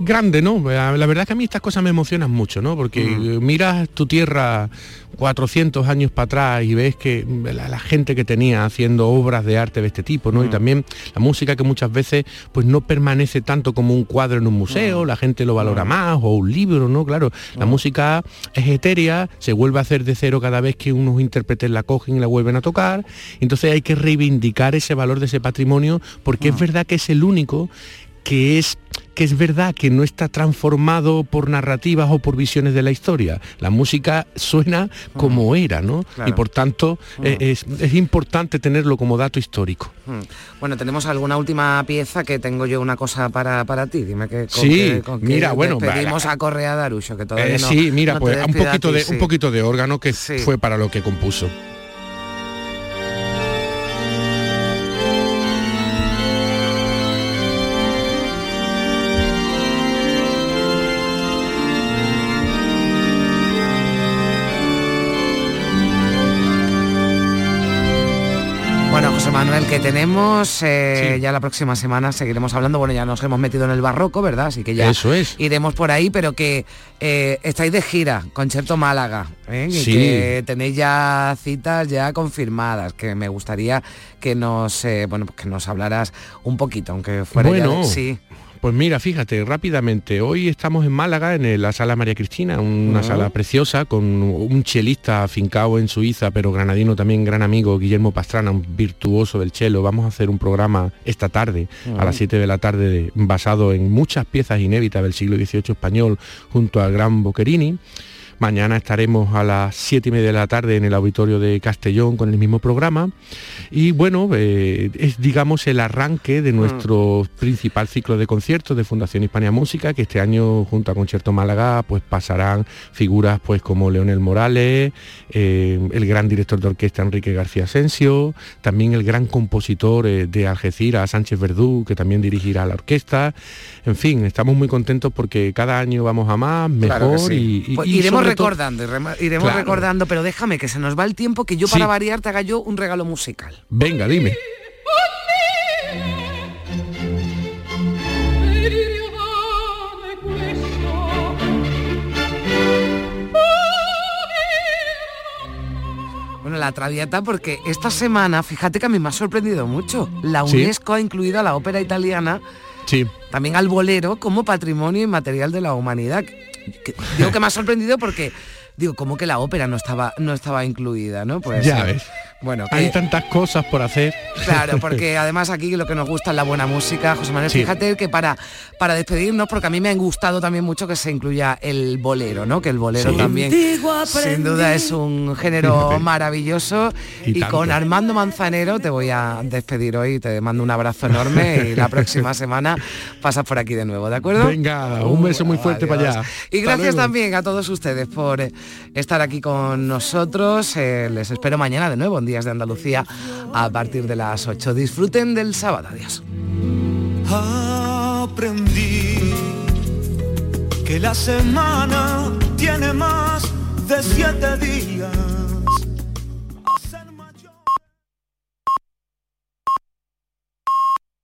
grande, ¿no? La verdad es que a mí estas cosas me emocionan mucho, ¿no? Porque eh, miras tu tierra 400 años para atrás y ves que la, la gente que tenía haciendo obras de arte de este tipo, ¿no? Y también la música que muchas veces pues no permanece tanto como un cuadro en un museo, la gente lo valora más, o un libro, ¿no? Claro, la música es etérea, se vuelve a hacer de cero cada vez que unos intérpretes la cogen y la vuelven a tocar, entonces hay que reivindicar ese valor de ese patrimonio porque es verdad que es el único que es que es verdad que no está transformado por narrativas o por visiones de la historia. La música suena como era, ¿no? Claro. Y por tanto eh, es, es importante tenerlo como dato histórico. Mm. Bueno, tenemos alguna última pieza que tengo yo una cosa para, para ti. Dime que con Sí, qué- con mira, bueno, despedimos va- a Correa Darucho, que todavía Eh, no- sí, mira, no pues un poquito ti, de sí. un poquito de órgano que fue para lo que compuso. Que tenemos eh, ya la próxima semana seguiremos hablando. Bueno, ya nos hemos metido en el barroco, ¿verdad? Así que ya Eso es. iremos por ahí, pero que eh, estáis de gira, Concierto Málaga, ¿eh? y Sí. que tenéis ya citas ya confirmadas, que me gustaría que nos, eh, bueno, pues que nos hablaras un poquito, aunque fuera ya- Bueno, sí. Pues mira, fíjate, rápidamente, hoy estamos en Málaga, en la sala María Cristina, una Ujú. sala preciosa, con un chelista afincado en Suiza, pero granadino también, gran amigo, Guillermo Pastrana, un virtuoso del chelo. Vamos a hacer un programa esta tarde, a las 7 de la tarde, de- basado en muchas piezas inéditas del siglo XVIII español, junto al gran Boccherini. Mañana estaremos a las 7 y media de la tarde en el auditorio de Castellón con el mismo programa. Y bueno, eh, es digamos el arranque de nuestro principal ciclo de conciertos de Fundación Hispania Música, que este año junto a Concierto Málaga pues pasarán figuras pues como Leonel Morales, eh, el gran director de orquesta Enrique García Asensio, también el gran compositor eh, de Algeciras, Sánchez Verdú, que también dirigirá la orquesta. En fin, estamos muy contentos porque cada año vamos a más, mejor Claro que sí. y, y- Pues y iremos sobre recordando, iremos, Claro. recordando, pero déjame que se nos va el tiempo que yo para Sí. variar te haga yo un regalo musical. Venga, dime. Bueno, la Traviata porque esta semana, fíjate que a mí me ha sorprendido mucho. La Sí. UNESCO ha incluido a la ópera italiana, Sí. también al bolero, como patrimonio inmaterial de la humanidad. Digo que me ha sorprendido porque digo, como que la ópera no estaba no estaba incluida, ¿no? Pues Ya ves. Bueno, que- Hay tantas cosas por hacer. Claro, porque (laughs) además aquí lo que nos gusta es la buena música, José Manuel. Sí. Fíjate que para, para despedirnos, porque a mí me ha gustado también mucho que se incluya el bolero, ¿no? Que el bolero Sí. también, sin duda, es un género (laughs) maravilloso. Y con Armando Manzanero te voy a despedir hoy, te mando un abrazo enorme y (laughs) la próxima semana pasas por aquí de nuevo, ¿de acuerdo? Venga, un beso muy fuerte para allá. Y Hasta gracias luego. también a todos ustedes por eh, estar aquí con nosotros. Eh, les espero mañana de nuevo en Días de Andalucía a partir de las 8. Disfruten del sábado. Adiós. Aprendí que la semana tiene más de siete días